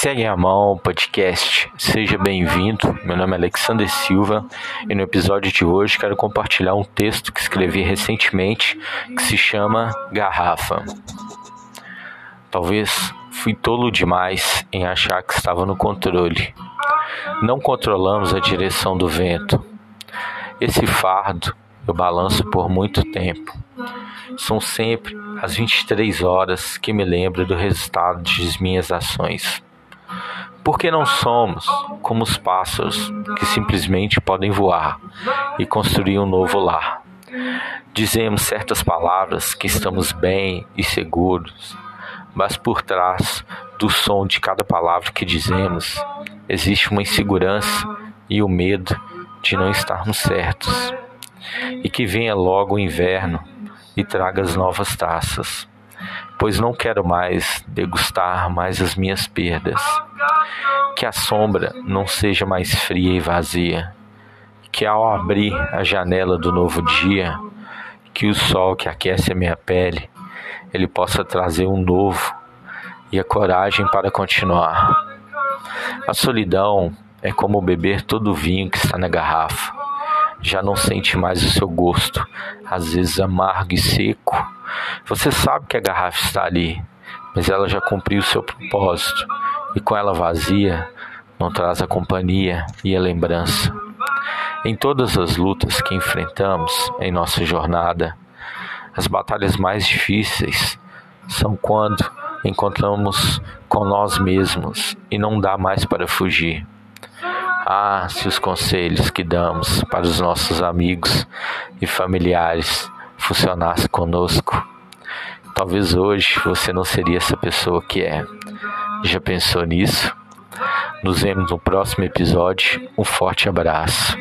Segue a mão podcast. Seja bem-vindo. Meu nome é Alexander Silva e no episódio de hoje quero compartilhar um texto que escrevi recentemente que se chama Garrafa. Talvez fui tolo demais em achar que estava no controle. Não controlamos a direção do vento. Esse fardo eu balanço por muito tempo. São sempre as 23 horas que me lembro do resultado de minhas ações. Porque não somos como os pássaros que simplesmente podem voar e construir um novo lar. Dizemos certas palavras que estamos bem e seguros, mas por trás do som de cada palavra que dizemos existe uma insegurança e o medo de não estarmos certos. E que venha logo o inverno e traga as novas taças, pois não quero mais degustar mais as minhas perdas. Que a sombra não seja mais fria e vazia, que ao abrir a janela do novo dia, que o sol que aquece a minha pele, ele possa trazer um novo e a coragem para continuar. A solidão é como beber todo o vinho que está na garrafa já não sente mais o seu gosto, às vezes amargo e seco. Você sabe que a garrafa está ali, mas ela já cumpriu o seu propósito, e com ela vazia, não traz a companhia e a lembrança. Em todas as lutas que enfrentamos em nossa jornada, as batalhas mais difíceis são quando encontramos com nós mesmos e não dá mais para fugir. Ah, se os conselhos que damos para os nossos amigos e familiares funcionassem conosco, talvez hoje você não seria essa pessoa que é. Já pensou nisso? Nos vemos no próximo episódio. Um forte abraço.